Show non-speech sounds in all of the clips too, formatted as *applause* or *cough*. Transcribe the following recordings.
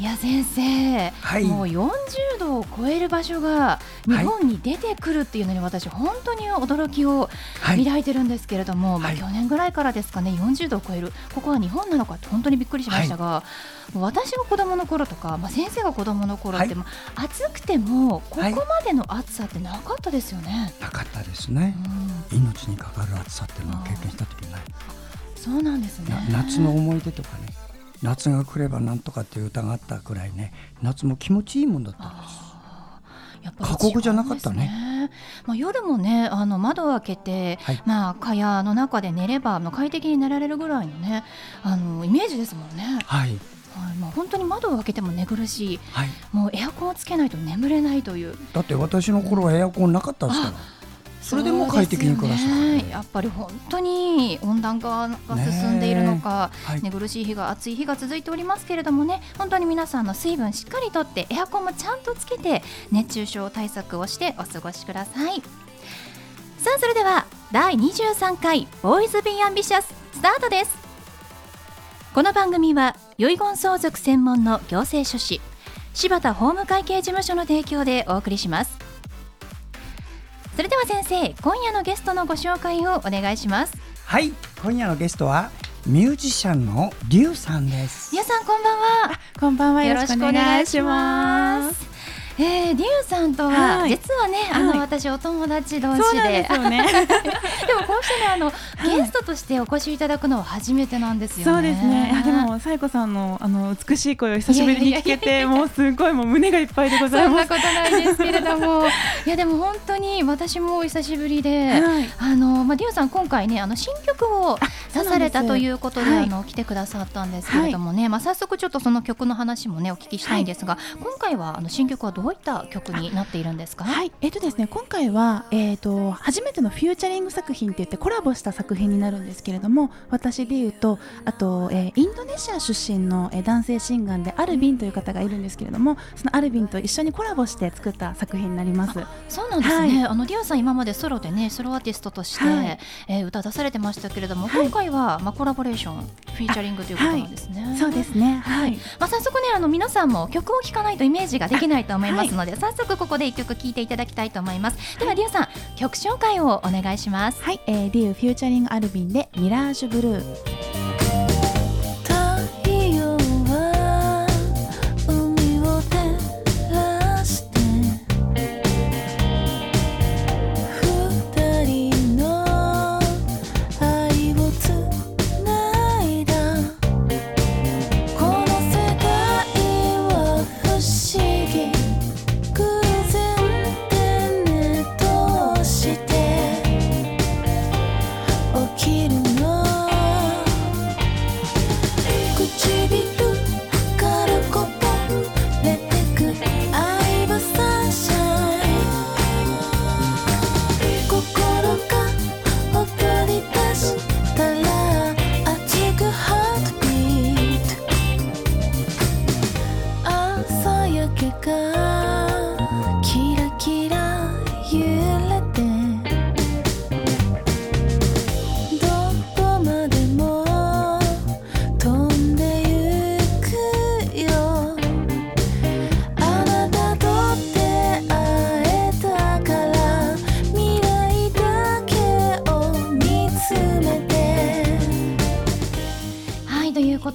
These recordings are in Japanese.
いや先生、はい、もう40度を超える場所が日本に出てくるっていうのに私本当に驚きを抱いてるんですけれども、はい、まあ、去年ぐらいからですかね40度を超える。ここは日本なのかって本当にびっくりしましたが、はい、私が子供の頃とか、まあ、先生が子供の頃っても、暑くてもここまでの暑さってなかったですよね。なかったですね、うん、命にかかる暑さっていうのは経験した時ない。そうなんですね。夏の思い出とかね夏が来ればなんとかっていう歌があったくらいね夏も気持ちいいもんだったんですやっぱ過酷じゃなかったね。まあ、夜もねあの窓を開けて、はい、まあ蚊帳の中で寝れば快適に寝られるぐらいのねあのイメージですもんね。はい。はい、まあ、本当に窓を開けても寝苦しい、はい、もうエアコンをつけないと眠れないというだって私の頃はエアコンなかったですから。それでも快適に暮らす、ね、やっぱり本当に温暖化が進んでいるのか、ねはい、寝苦しい日が暑い日が続いておりますけれどもね本当に皆さんの水分しっかりとってエアコンもちゃんとつけて熱中症対策をしてお過ごしください。さあそれでは第23回ボーイズビーアンビシャススタートです。この番組は遺言相続専門の行政書士柴田法務会計事務所の提供でお送りしますそれでは先生今夜のゲストのご紹介をお願いします。はい今夜のゲストはミュージシャンのリュウさんです。リュウさんこんばんは。こんばんは。よろしくお願いしますえー、リュウさんとは、はい、実はね、あの、はい、私お友達同士で、でね、*laughs* でもこうしてねあの、ゲストとしてお越しいただくのは初めてなんですよね。そうですね。でもサイコさんのあの美しい声を久しぶりに聞けて、もうすごいもう胸がいっぱいでございます。そんなことないですけれども、いやでも本当に私もお久しぶりで、はい、あのまあリュウさん今回ねあの新曲を出されたということであの来てくださったんですけれどもね、まあ早速ちょっとその曲の話もねお聞きしたいんですが、今回はあの新曲はどういった曲になっているんですか？はい、えっ、ー、とですね、今回はえっ、ー、と初めてのフューチャリング作品って言ってコラボした作品になるんですけれども、私でいうとあと、えー、インドネシア出身の、えー、男性シンガーでアルビンという方がいるんですけれども、そのアルビンと一緒にコラボして作った作品になります。そうなんですね。はい、あのリアさん今までソロでね、ソロアーティストとして、はい、えー、歌出されてましたけれども、はい、今回はまあコラボレーション、フィーチャリングということなんですね。そうですね。はい。まあ早速ねあの皆さんも曲を聴かないとイメージができないと思いますので、早速ここで一曲聴いていただきたいと思います。ではリュウさん曲紹介をお願いします。はい、えー、リュウフューチャリングアルビンでミラージュブルー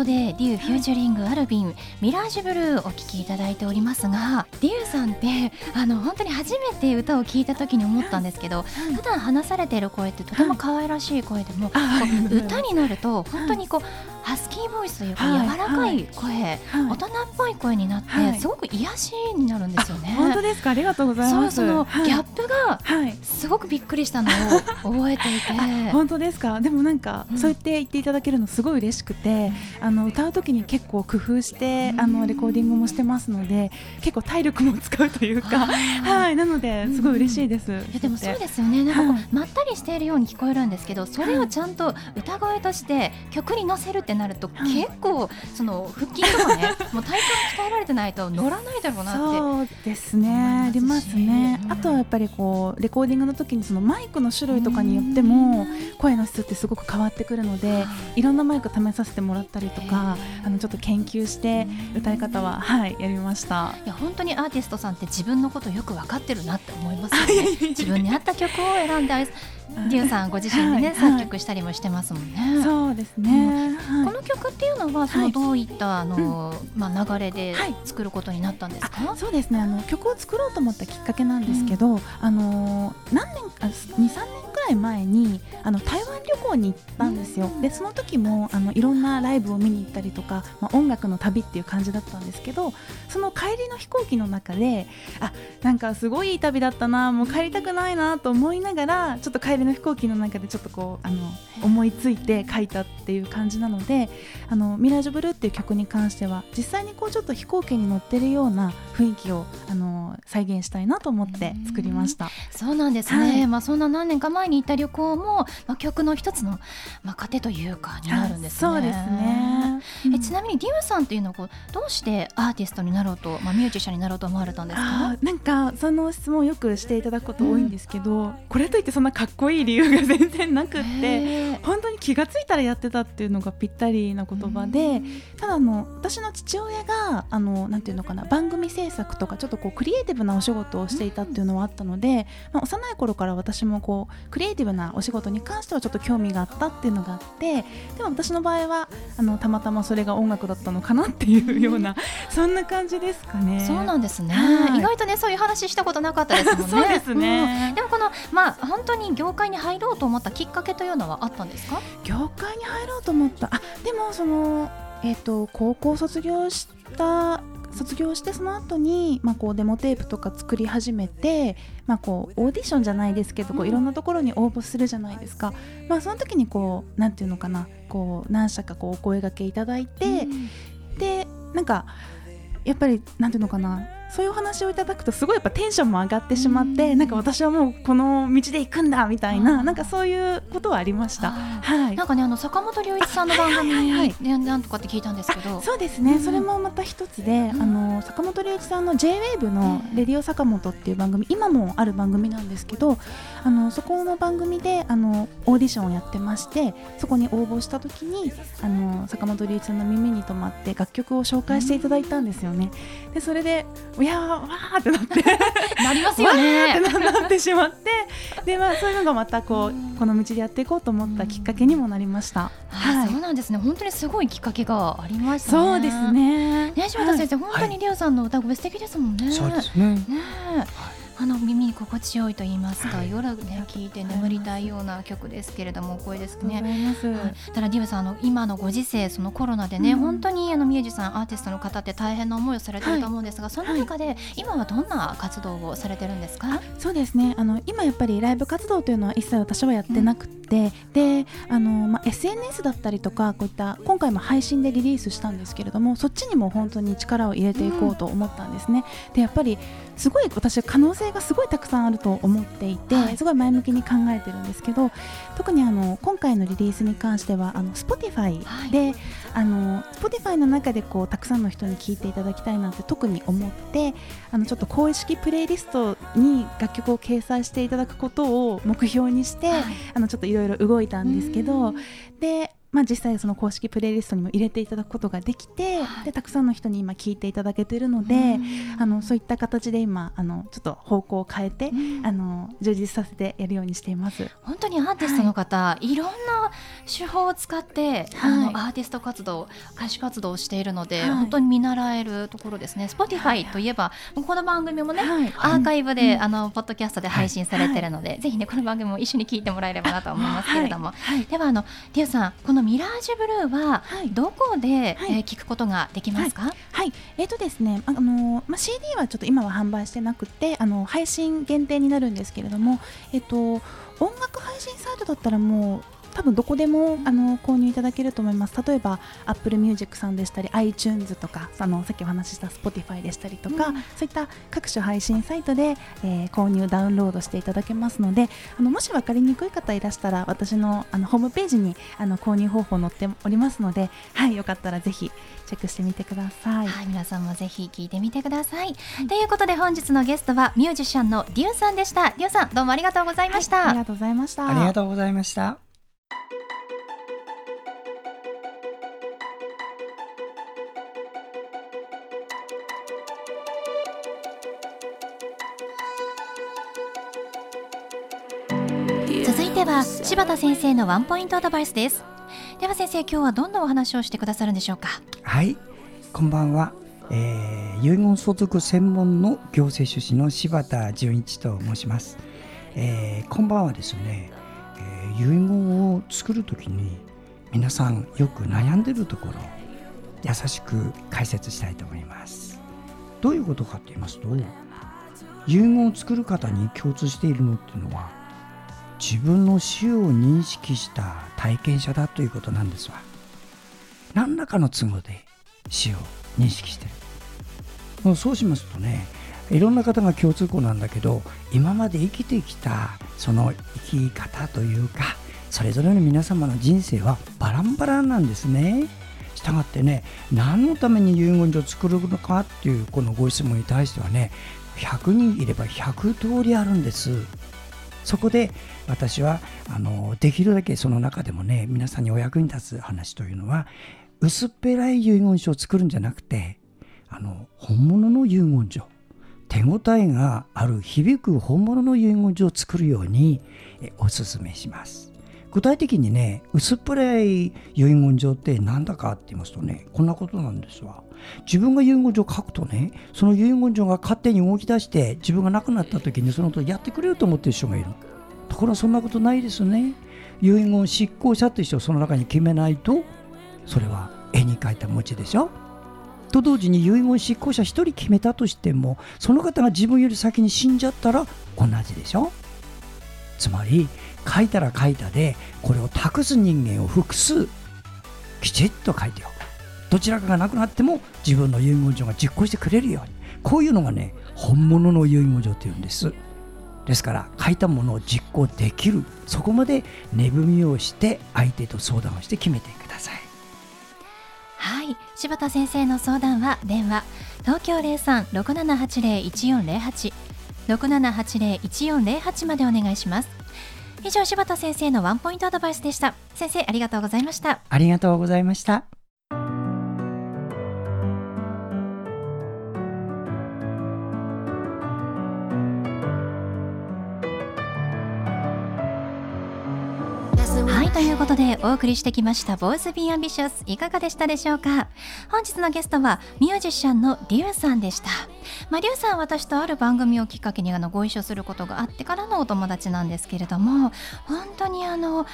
ことでデューフューチャリングアルビンミラージュブルーお聴きいただいておりますがデューさんってあの本当に初めて歌を聴いた時に思ったんですけど、普段話されている声ってとても可愛らしい声でも、歌になると本当にこうハスキーボイスというか、柔らかい声、大人っぽい声になって、すごく癒しになるんですよね。本当ですか？ありがとうございます。そのギャップがすごくびっくりしたのを覚えていて、本当ですか？でもなんか、そうやって言っていただけるのすごい嬉しくて、あの歌う時に結構工夫して、あのレコーディングもしてますので結構体力も使うというか、はい。なのですごい嬉しいです。いやでもそうですよね。なんかまったりしているように聞こえるんですけどそれをちゃんと歌声として曲に乗せるってなると、結構その腹筋とかね *laughs* もう体幹鍛えられてないと乗らないだろうなって。そうですね。ありますね、あとはやっぱりこうレコーディングの時にそのマイクの種類とかによっても声の質ってすごく変わってくるので、い。ろんなマイク試させてもらったりとかあのちょっと研究して歌い方ははいやりました。いや本当にアーティストさんって自分のことよく分かってるなって思いますよね。自分に合った曲を選んでデューさんご自身でね、作曲したりもしてますもんね。そうですね、この曲っていうのはそのどういったあの、まあ流れで作ることになったんですか？そうですね。あの曲を作ろうと思ったきっかけなんですけど、あの何年か二三年い前にあの台湾旅行に行ったんですよ。でその時もあのいろんなライブを見に行ったりとか、まあ音楽の旅っていう感じだったんですけど、その帰りの飛行機の中であなんかすごいいい旅だったなもう帰りたくないなと思いながらちょっと帰りりの飛行機の中でちょっとこうあの思いついて書いたっていう感じなので「あのミラージュブルー」っていう曲に関しては実際にこうちょっと飛行機に乗ってるような雰囲気をあの再現したいなと思って作りました。そうなんですね、はい、まあ、そんな何年か前に行った旅行も、まあ、曲の一つの、まあ、糧というかになるんですね。そうですね、えちなみにディムさんっていうのはどうしてアーティストになろうと、まあ、ミュージシャンになろうと思われたんですか？なんかその質問をよくしていただくこと多いんですけど、うん、これといってそんなかっこいい理由が全然なくって本当に気が付いたらやってたっていうのがぴったりな言葉でただあの私の父親があのなんていうのかな番組制作とかちょっとこうクリエイティブなお仕事をしていたっていうのはあったので、まあ、幼い頃から私もこうクリエイティブなお仕事に関してはちょっと興味があったっていうのがあってでも私の場合はあのたまたまそれが音楽だったのかなっていうような *laughs* そんな感じですかね。そうなんですね、はい、意外とねそういう話したことなかったですもんね。そうですね、うん、でもこのまあ本当に業界に入ろうと思ったきっかけというのはあったんですか？業界に入ろうと思った。あでもそのえっ、ー、と高校卒業した卒業してその後にまあこうデモテープとか作り始めてまあこうオーディションじゃないですけどこういろんなところに応募するじゃないですか、まあその時にこうなんていうのかなこう何社かこうお声がけいただいて、でなんかやっぱりなんていうのかなそういうお話をいただくとすごいやっぱテンションも上がってしまって、なんか私はもうこの道で行くんだみたいななんかそういうことはありました。はい。なんかねあの坂本龍一さんの番組でなんとかって聞いたんですけど、そうですね。それもまた一つで、あの坂本龍一さんの J-WAVE のレディオ坂本っていう番組今もある番組なんですけど、あのそこの番組であのオーディションをやってまして、そこに応募した時にあの坂本龍一さんの耳に留まって楽曲を紹介していただいたんですよね。でそれでいやわーってなって。*laughs* なりますよね。ってなってしまって。で、まあ、そういうのがまたこうこの道でやっていこうと思ったきっかけにもなりました。はい、そうなんですね。本当にすごいきっかけがありました、ね、そうですね。ね柴田先生、はい、本当にリオさんの歌声素敵ですもんね。そうですね。ね、はいあの耳に心地よいと言いますか、はい、夜ね聞いて眠りたいような曲ですけれども声ですね。ただディブさんあの今のご時世そのコロナでね、うん、本当にあのミュージシャンアーティストの方って大変な思いをされてると思うんですが、はい、その中で今はどんな活動をされてるんですか？そうですねあの今やっぱりライブ活動というのは一切私はやってなくて。うんであの、まあ、SNS だったりとかこういった今回も配信でリリースしたんですけれどもそっちにも本当に力を入れていこうと思ったんですね。うん、でやっぱりすごい私は可能性がすごいたくさんあると思っていて、はい、すごい前向きに考えてるんですけど特にあの今回のリリースに関してはあの Spotify で、はい、あの Spotify の中でこうたくさんの人に聴いていただきたいなって特に思ってあのちょっと公式プレイリストに楽曲を掲載していただくことを目標にして、はい、あのちょっといろいろ動いたんですけどでまあ、実際その公式プレイリストにも入れていただくことができて、はい、でたくさんの人に今聞いていただけているので、あのそういった形で今あのちょっと方向を変えて、あの充実させてやるようにしています。本当にアーティストの方、はい、いろんな手法を使って、あのアーティスト活動歌手活動をしているので、本当に見習えるところですね。Spotify といえば、この番組もね、アーカイブで、あのポッドキャストで配信されているので、ぜひねこの番組も一緒に聞いてもらえればなと思いますけれども、ではあのディアさんこののミラージュブルーはどこで、はい、えー、聞くことができますか、はい、はい、えっ、ー、とですねあのまあ CD はちょっと今は販売してなくてあの配信限定になるんですけれどもえっ、ー、と音楽配信サイトだったらもう多分どこでもあの購入いただけると思います例えば Apple Music さんでしたり iTunes とかあのさっきお話しした Spotify でしたりとか、うん、そういった各種配信サイトで、えー、購入ダウンロードしていただけますのであのもし分かりにくい方いらしたら私のあのホームページにあの購入方法載っておりますので、はい、よかったらぜひチェックしてみてください。はい、皆さんもぜひ聞いてみてください。はい、ということで本日のゲストはミュージシャンのデューさんでした。デューさんどうもありがとうございました。はい、ありがとうございました。ありがとうございました。柴田先生のワンポイントアドバイスです。では先生今日はどんなお話をしてくださるんでしょうか？はい。こんばんは、えー、遺言相続専門の行政書士の柴田純一と申します、えー、こんばんはですね、えー、遺言を作るときに皆さんよく悩んでるところ優しく解説したいと思います。どういうことかと言いますと遺言を作る方に共通しているのっていうのは自分の死を認識した体験者だということなんですわ。何らかの都合で死を認識してる。そうしますとねいろんな方が共通項なんだけど今まで生きてきたその生き方というかそれぞれの皆様の人生はバランバランなんですね。したがってね何のために遺言状を作るのかっていうこのご質問に対してはね100人いれば100通りあるんです。そこで私はあのできるだけその中でもね皆さんにお役に立つ話というのは薄っぺらい遺言書を作るんじゃなくてあの本物の遺言書手応えがある響く本物の遺言書を作るようにおすすめします。具体的にね薄っぺらい遺言状って何だかって言いますとねこんなことなんですわ。自分が遺言状を書くとねその遺言状が勝手に動き出して自分が亡くなった時にそのことやってくれると思ってる人がいる。ところがそんなことないですね。遺言執行者って人をその中に決めないとそれは絵に描いた餅でしょ。と同時に遺言執行者1人決めたとしてもその方が自分より先に死んじゃったら同じでしょ。つまり書いたら書いたでこれを託す人間を複数きちっと書いておく。どちらかがなくなっても自分の遺言状が実行してくれるように。こういうのがね本物の遺言状というんです。ですから書いたものを実行できる。そこまで値踏みをして相手と相談をして決めてください。はい。柴田先生の相談は電話東京0367801408 6780-1408までお願いします。以上柴田先生のワンポイントアドバイスでした。先生ありがとうございました。ありがとうございました。ことでお送りしてきました「ボイス・ビー・アンビシャス」いかがでしたでしょうか？本日のゲストはミュージシャンのリュウさんでした、まあ、リュウさんは私とある番組をきっかけにあのご一緒することがあってからのお友達なんですけれども本当にあの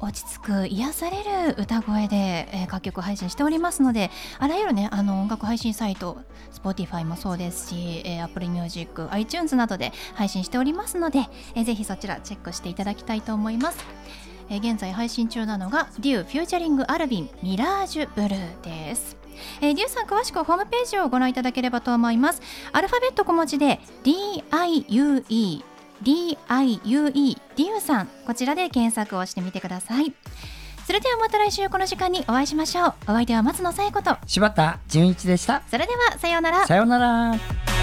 落ち着く癒される歌声で、えー、楽曲配信しておりますのであらゆるねあの音楽配信サイト Spotify もそうですし、えー、Apple Music、iTunes などで配信しておりますので、えー、ぜひそちらチェックしていただきたいと思います。え現在配信中なのがデューフューチャリングアルビンミラージュブルーです。えー、デューさん詳しくホームページをご覧いただければと思います。アルファベット小文字で DIUE DIUE デューさん。こちらで検索をしてみてください。それではまた来週この時間にお会いしましょう。お相手は松野紗友子と。柴田純一でした。それではさようなら。さようなら